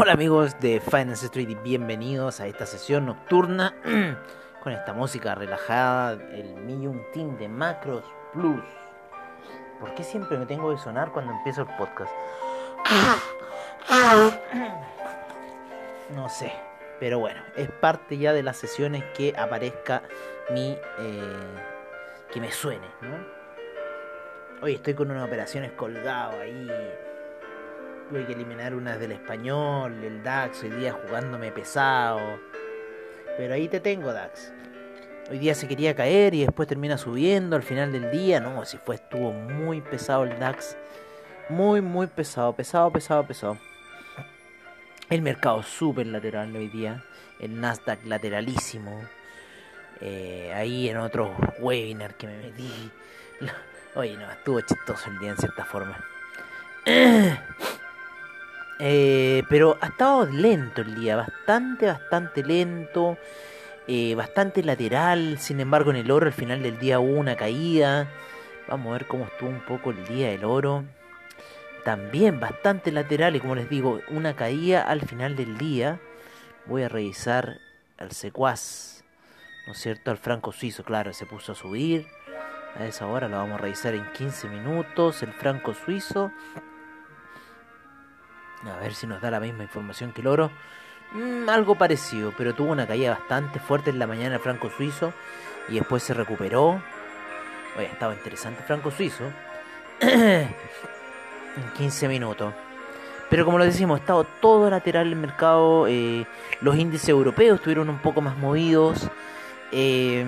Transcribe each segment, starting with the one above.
Hola amigos de Finance Street y bienvenidos a esta sesión nocturna con esta música relajada, el Million Team de Macros Plus. ¿Por qué siempre me tengo que sonar cuando empiezo el podcast? No sé, pero bueno, es parte ya de las sesiones que aparezca mi... Eh, que me suene, ¿no? Hoy estoy con unas operaciones colgado ahí Tuve que eliminar unas del español, el DAX, hoy día jugándome pesado. Pero ahí te tengo, DAX. Hoy día se quería caer y después termina subiendo al final del día. No, si fue, estuvo muy pesado el DAX. Muy, muy pesado, pesado, pesado, pesado. El mercado súper lateral hoy día. El Nasdaq lateralísimo. Eh, ahí en otro webinar que me metí. Oye, no, estuvo chistoso el día en cierta forma. Eh, pero ha estado lento el día, bastante, bastante lento, eh, bastante lateral. Sin embargo, en el oro al final del día hubo una caída. Vamos a ver cómo estuvo un poco el día del oro. También bastante lateral y como les digo, una caída al final del día. Voy a revisar al secuaz, ¿no es cierto? Al franco suizo, claro, se puso a subir. A esa hora lo vamos a revisar en 15 minutos. El franco suizo a ver si nos da la misma información que el oro. Mm, algo parecido, pero tuvo una caída bastante fuerte en la mañana el franco suizo y después se recuperó. Oye, estaba interesante el franco suizo. en 15 minutos. Pero como lo decimos, ha estado todo lateral el mercado. Eh, los índices europeos estuvieron un poco más movidos. Eh,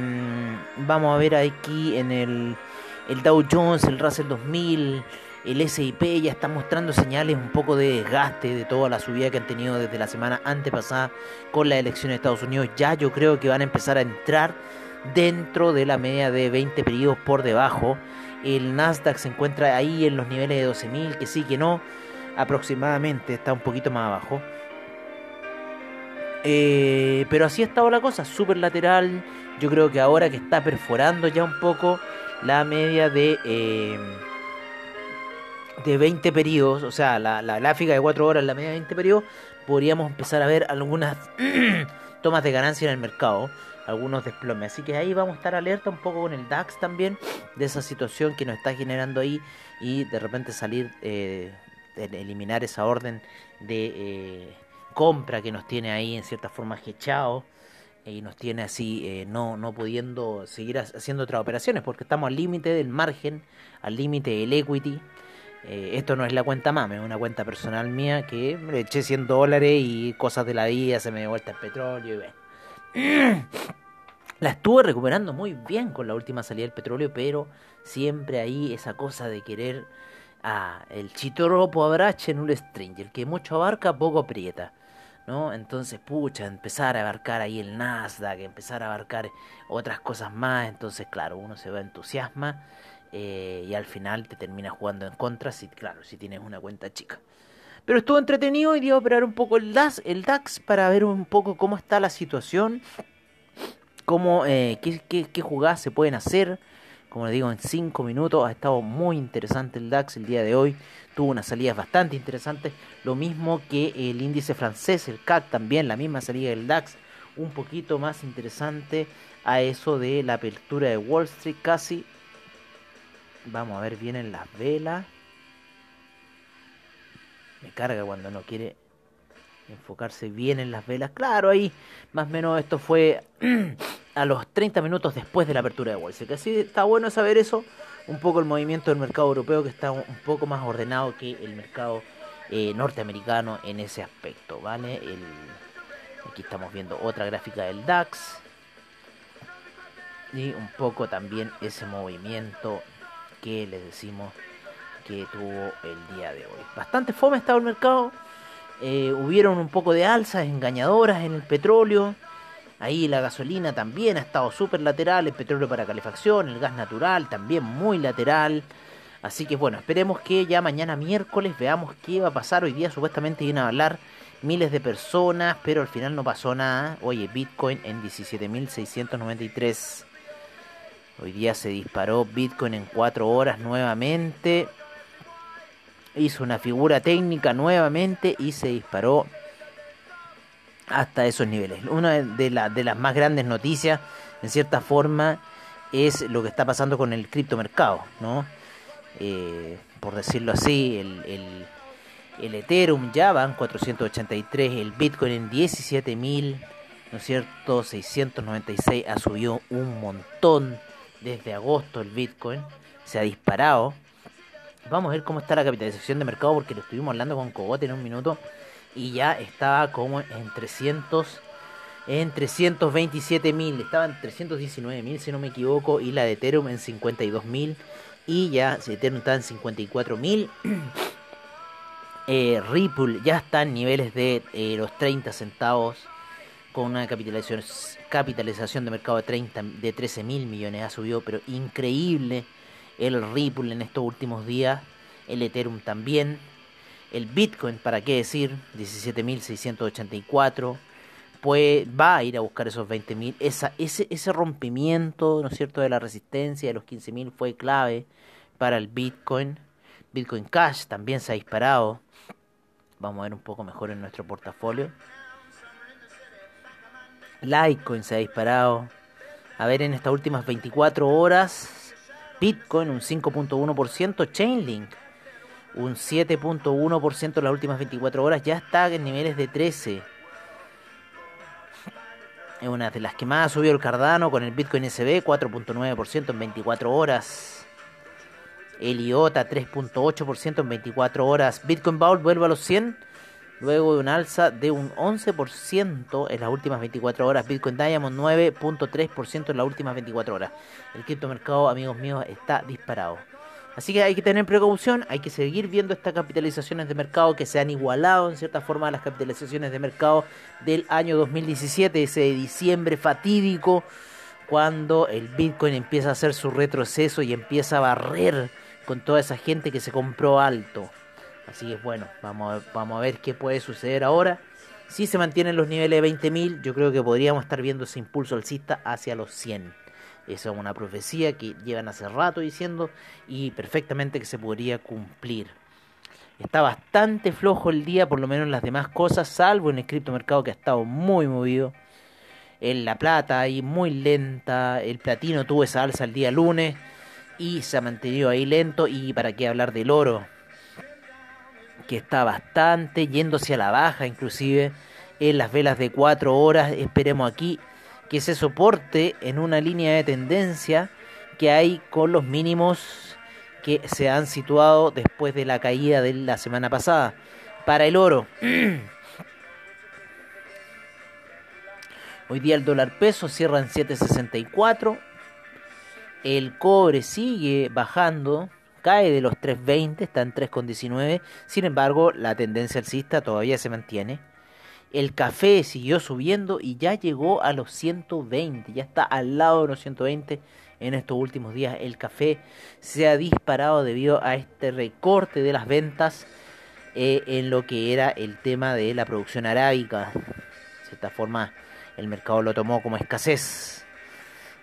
vamos a ver aquí en el, el Dow Jones, el Russell 2000 el SIP ya está mostrando señales un poco de desgaste de toda la subida que han tenido desde la semana antepasada con la elección de Estados Unidos. Ya yo creo que van a empezar a entrar dentro de la media de 20 periodos por debajo. El Nasdaq se encuentra ahí en los niveles de 12.000, que sí, que no, aproximadamente está un poquito más abajo. Eh, pero así ha estado la cosa, súper lateral. Yo creo que ahora que está perforando ya un poco la media de... Eh, de 20 periodos, o sea, la, la gráfica de 4 horas, la media de 20 periodos, podríamos empezar a ver algunas tomas de ganancia en el mercado, algunos desplomes. Así que ahí vamos a estar alerta un poco con el DAX también, de esa situación que nos está generando ahí y de repente salir, eh, eliminar esa orden de eh, compra que nos tiene ahí en cierta forma hechado y nos tiene así eh, no, no pudiendo seguir haciendo otras operaciones porque estamos al límite del margen, al límite del equity eh, esto no es la cuenta MAME, es una cuenta personal mía que le eché 100 dólares y cosas de la vida, se me dio vuelta el petróleo y La estuve recuperando muy bien con la última salida del petróleo, pero siempre ahí esa cosa de querer a el chitoropo abrache en un stranger, que mucho abarca, poco aprieta. ¿no? Entonces, pucha, empezar a abarcar ahí el Nasdaq, empezar a abarcar otras cosas más, entonces, claro, uno se va entusiasma eh, y al final te termina jugando en contra, si, claro, si tienes una cuenta chica. Pero estuvo entretenido y dio a operar un poco el DAX, para ver un poco cómo está la situación, cómo, eh, qué, qué, jugadas se pueden hacer. Como les digo, en 5 minutos ha estado muy interesante el DAX el día de hoy. Tuvo unas salidas bastante interesantes. Lo mismo que el índice francés, el CAC también, la misma salida del DAX. Un poquito más interesante a eso de la apertura de Wall Street casi Vamos a ver, vienen las velas. Me carga cuando no quiere enfocarse bien en las velas. Claro, ahí más o menos esto fue a los 30 minutos después de la apertura de Wall Street. Así está bueno saber eso. Un poco el movimiento del mercado europeo que está un poco más ordenado que el mercado eh, norteamericano en ese aspecto, ¿vale? Aquí estamos viendo otra gráfica del DAX. y un poco también ese movimiento que les decimos que tuvo el día de hoy. Bastante fome estaba el mercado. Eh, hubieron un poco de alzas engañadoras en el petróleo. Ahí la gasolina también ha estado súper lateral. El petróleo para calefacción, el gas natural también muy lateral. Así que bueno, esperemos que ya mañana miércoles veamos qué va a pasar. Hoy día supuestamente iban a hablar miles de personas, pero al final no pasó nada. Oye, Bitcoin en 17.693. Hoy día se disparó Bitcoin en 4 horas nuevamente. Hizo una figura técnica nuevamente y se disparó hasta esos niveles. Una de, de las más grandes noticias, en cierta forma, es lo que está pasando con el criptomercado, ¿no? Eh, por decirlo así, el, el, el, Ethereum ya va en 483, el Bitcoin en 17.000, ¿no es cierto? 696 ha subido un montón desde agosto el Bitcoin, se ha disparado. Vamos a ver cómo está la capitalización de mercado porque lo estuvimos hablando con Cogote en un minuto y ya estaba como en 300 en 327 mil, estaba en 319 mil si no me equivoco y la de Ethereum en 52 mil y ya Ethereum está en 54 mil eh, Ripple ya está en niveles de eh, los 30 centavos con una capitalización, de mercado de, 30, de 13 mil millones. Ha subido, pero increíble el Ripple en estos últimos días. El Ethereum también. El Bitcoin, para qué decir, 17.684. Pues va a ir a buscar esos 20.000. Ese, ese rompimiento, ¿no es cierto?, de la resistencia de los 15.000 fue clave para el Bitcoin. Bitcoin Cash también se ha disparado. Vamos a ver un poco mejor en nuestro portafolio. Litecoin se ha disparado. A ver, en estas últimas 24 horas, Bitcoin un 5.1%, Chainlink un 7.1% en las últimas 24 horas, ya está en niveles de 13. Es una de las que más ha subido el Cardano con el Bitcoin SB, 4.9% en 24 horas. El IOTA 3.8% en 24 horas. Bitcoin Vault vuelve a los 100 luego de un alza de un 11% en las últimas 24 horas. Bitcoin Diamond 9.3% en las últimas 24 horas. El criptomercado, amigos míos, está disparado. Así que hay que tener precaución, hay que seguir viendo estas capitalizaciones de mercado que se han igualado en cierta forma a las capitalizaciones de mercado del año 2017, ese diciembre fatídico, cuando el Bitcoin empieza a hacer su retroceso y empieza a barrer con toda esa gente que se compró alto. Así que bueno, vamos a, ver qué puede suceder ahora. Si se mantienen los niveles de 20.000, yo creo que podríamos estar viendo ese impulso alcista hacia los 100. Esa es una profecía que llevan hace rato diciendo y perfectamente que se podría cumplir. Está bastante flojo el día, por lo menos en las demás cosas, salvo en el criptomercado que ha estado muy movido. En la plata ahí muy lenta, el platino tuvo esa alza el día lunes y se ha mantenido ahí lento. Y para qué hablar del oro, que está bastante yéndose a la baja inclusive en las velas de 4 horas. Esperemos aquí que se soporte en una línea de tendencia que hay con los mínimos que se han situado después de la caída de la semana pasada. Para el oro. Hoy día el dólar peso cierra en 7.64. El cobre sigue bajando cae de los 3.20, está en 3.19, sin embargo la tendencia alcista todavía se mantiene. El café siguió subiendo y ya llegó a los 120, ya está al lado de los 120 en estos últimos días. El café se ha disparado debido a este recorte de las ventas eh, en lo que era el tema de la producción arábica. De cierta forma el mercado lo tomó como escasez.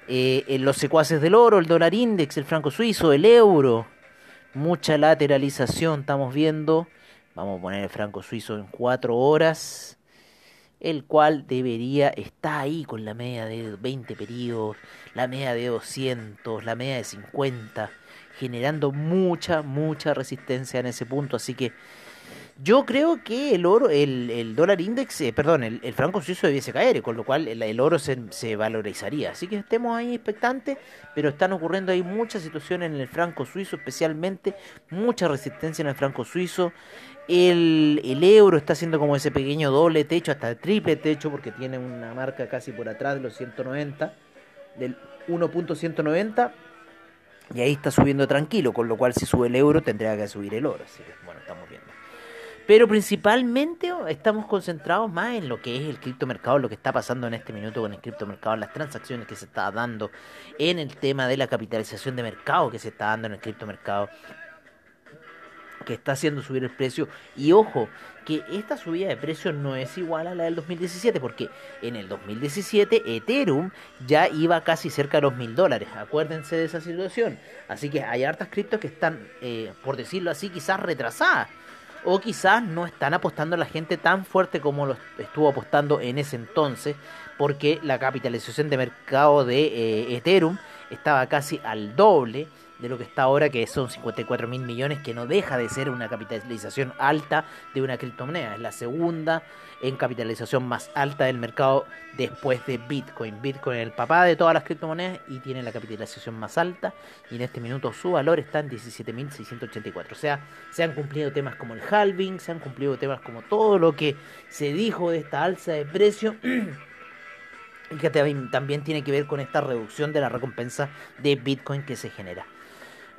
Eh, en los secuaces del oro, el dólar index, el franco suizo, el euro, mucha lateralización estamos viendo. Vamos a poner el franco suizo en 4 horas. El cual debería estar ahí con la media de 20 periodos, la media de 200, la media de 50, generando mucha, mucha resistencia en ese punto. Así que yo creo que el oro, el, el dólar index, eh, perdón, el, el, franco suizo debiese caer, con lo cual el, el oro se, se, valorizaría. Así que estemos ahí expectantes, pero están ocurriendo ahí muchas situaciones en el franco suizo, especialmente mucha resistencia en el franco suizo. El, el euro está haciendo como ese pequeño doble techo, hasta triple techo, porque tiene una marca casi por atrás de los 190 del, 1.190 y ahí está subiendo tranquilo, con lo cual si sube el euro tendría que subir el oro. Así que bueno, estamos viendo. Pero principalmente oh, estamos concentrados más en lo que es el criptomercado, lo que está pasando en este minuto con el criptomercado, en las transacciones que se está dando, en el tema de la capitalización de mercado que se está dando en el criptomercado que está haciendo subir el precio. Y ojo, que esta subida de precio no es igual a la del 2017, porque en el 2017 Ethereum ya iba casi cerca de los mil dólares. Acuérdense de esa situación. Así que hay hartas criptos que están, eh, por decirlo así, quizás retrasadas. O quizás no están apostando a la gente tan fuerte como lo estuvo apostando en ese entonces, porque la capitalización de mercado de eh, Ethereum estaba casi al doble de lo que está ahora, que son 54 mil millones, que no deja de ser una capitalización alta de una criptomoneda. Es la segunda en capitalización más alta del mercado después de Bitcoin. Bitcoin es el papá de todas las criptomonedas y tiene la capitalización más alta. Y en este minuto su valor está en 17.684. O sea, se han cumplido temas como el halving, se han cumplido temas como todo lo que se dijo de esta alza de precio. y que también tiene que ver con esta reducción de la recompensa de Bitcoin que se genera.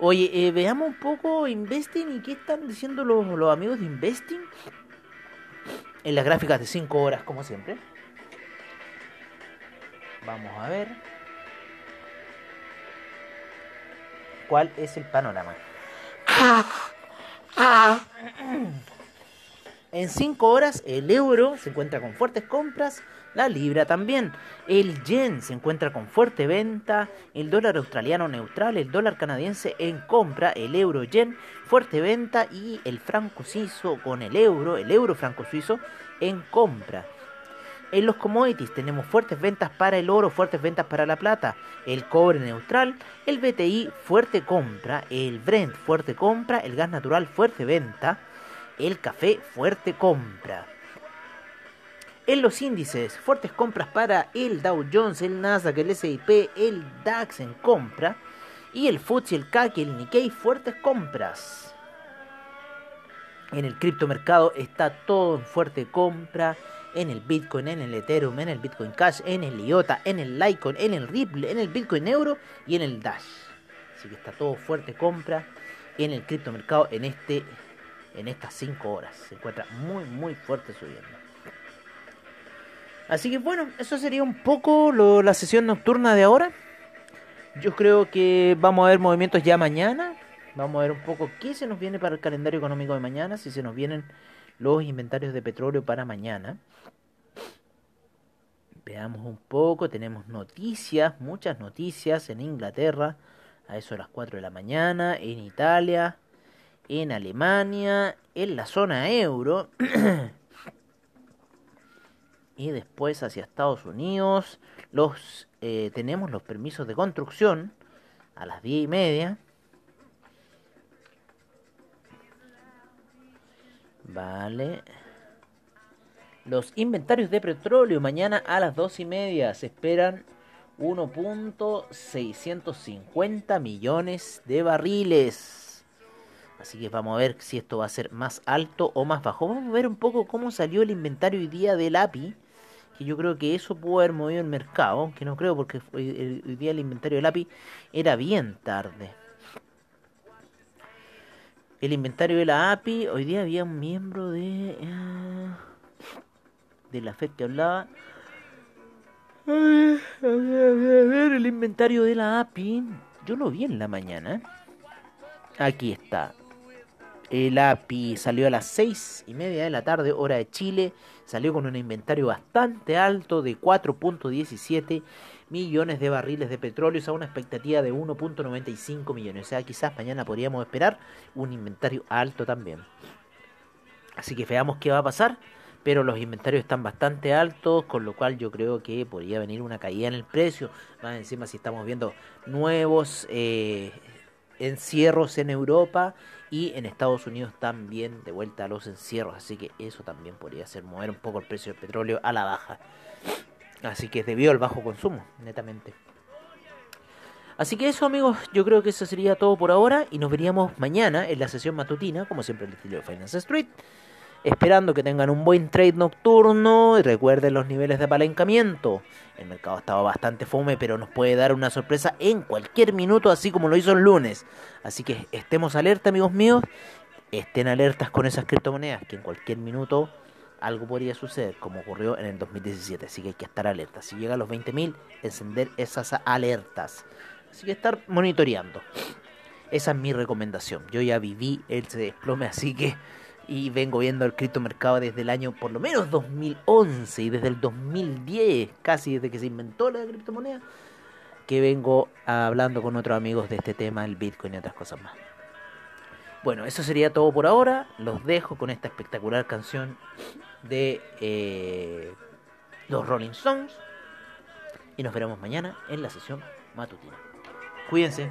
Oye, eh, veamos un poco Investing y qué están diciendo los, los amigos de Investing en las gráficas de 5 horas, como siempre. Vamos a ver cuál es el panorama. En 5 horas el euro se encuentra con fuertes compras la libra también. El yen se encuentra con fuerte venta. El dólar australiano neutral. El dólar canadiense en compra. El euro yen fuerte venta. Y el franco suizo con el euro. El euro franco suizo en compra. En los commodities tenemos fuertes ventas para el oro, fuertes ventas para la plata, el cobre neutral, el BTI fuerte compra, el Brent fuerte compra, el gas natural fuerte venta, el café fuerte compra. En los índices, fuertes compras para el Dow Jones, el Nasdaq, el S&P, el DAX en compra. Y el FTSE, el CAC el Nikkei, fuertes compras. En el criptomercado está todo en fuerte compra. En el Bitcoin, en el Ethereum, en el Bitcoin Cash, en el IOTA, en el Litecoin, en el Ripple, en el Bitcoin Euro y en el Dash. Así que está todo fuerte compra en el criptomercado en este en estas 5 horas. Se encuentra muy muy fuerte subiendo. Así que bueno, eso sería un poco la sesión nocturna de ahora. Yo creo que vamos a ver movimientos ya mañana. Vamos a ver un poco qué se nos viene para el calendario económico de mañana, si se nos vienen los inventarios de petróleo para mañana. Veamos un poco, tenemos noticias, muchas noticias en Inglaterra, a eso a las 4 de la mañana, en Italia, en Alemania, en la zona euro. y después hacia Estados Unidos. Los eh, tenemos los permisos de construcción a las 10 y media. Vale. Los inventarios de petróleo mañana a las 2 y media se esperan 1.650 millones de barriles Así que vamos a ver si esto va a ser más alto o más bajo. Vamos a ver un poco cómo salió el inventario hoy día del API que yo creo que eso pudo haber movido el mercado, aunque no creo porque hoy, día el inventario del API era bien tarde. El inventario de la API, hoy día había un miembro de eh, de la FED que hablaba. A ver, a ver, a ver, el inventario de la API, yo lo vi en la mañana. Aquí está. El API salió a las 6 y media de la tarde, hora de Chile. Salió con un inventario bastante alto de 4.17 millones de barriles de petróleo a una expectativa de 1.95 millones. O sea, quizás mañana podríamos esperar un inventario alto también. Así que veamos qué va a pasar. Pero los inventarios están bastante altos, con lo cual yo creo que podría venir una caída en el precio. Más encima si estamos viendo nuevos eh, encierros en Europa y en Estados Unidos también de vuelta a los encierros, así que eso también podría hacer mover un poco el precio del petróleo a la baja. Así que es debido al bajo consumo, netamente. Así que eso amigos, yo creo que eso sería todo por ahora y nos veríamos mañana en la sesión matutina, como siempre el estilo de Finance Street. Esperando que tengan un buen trade nocturno y recuerden los niveles de apalancamiento. El mercado estaba bastante fome, pero nos puede dar una sorpresa en cualquier minuto, así como lo hizo el lunes. Así que estemos alerta, amigos míos. Estén alertas con esas criptomonedas, que en cualquier minuto algo podría suceder, como ocurrió en el 2017. Así que hay que estar alerta. Si llega a los 20.000, encender esas alertas. Así que estar monitoreando. Esa es mi recomendación. Yo ya viví ese desplome, así que y vengo viendo el criptomercado desde el año por lo menos 2011 y desde el 2010, casi desde que se inventó la criptomoneda, que vengo hablando con otros amigos de este tema, el Bitcoin y otras cosas más. Bueno, eso sería todo por ahora. Los dejo con esta espectacular canción de eh, los Rolling Stones. Y nos veremos mañana en la sesión matutina. Cuídense.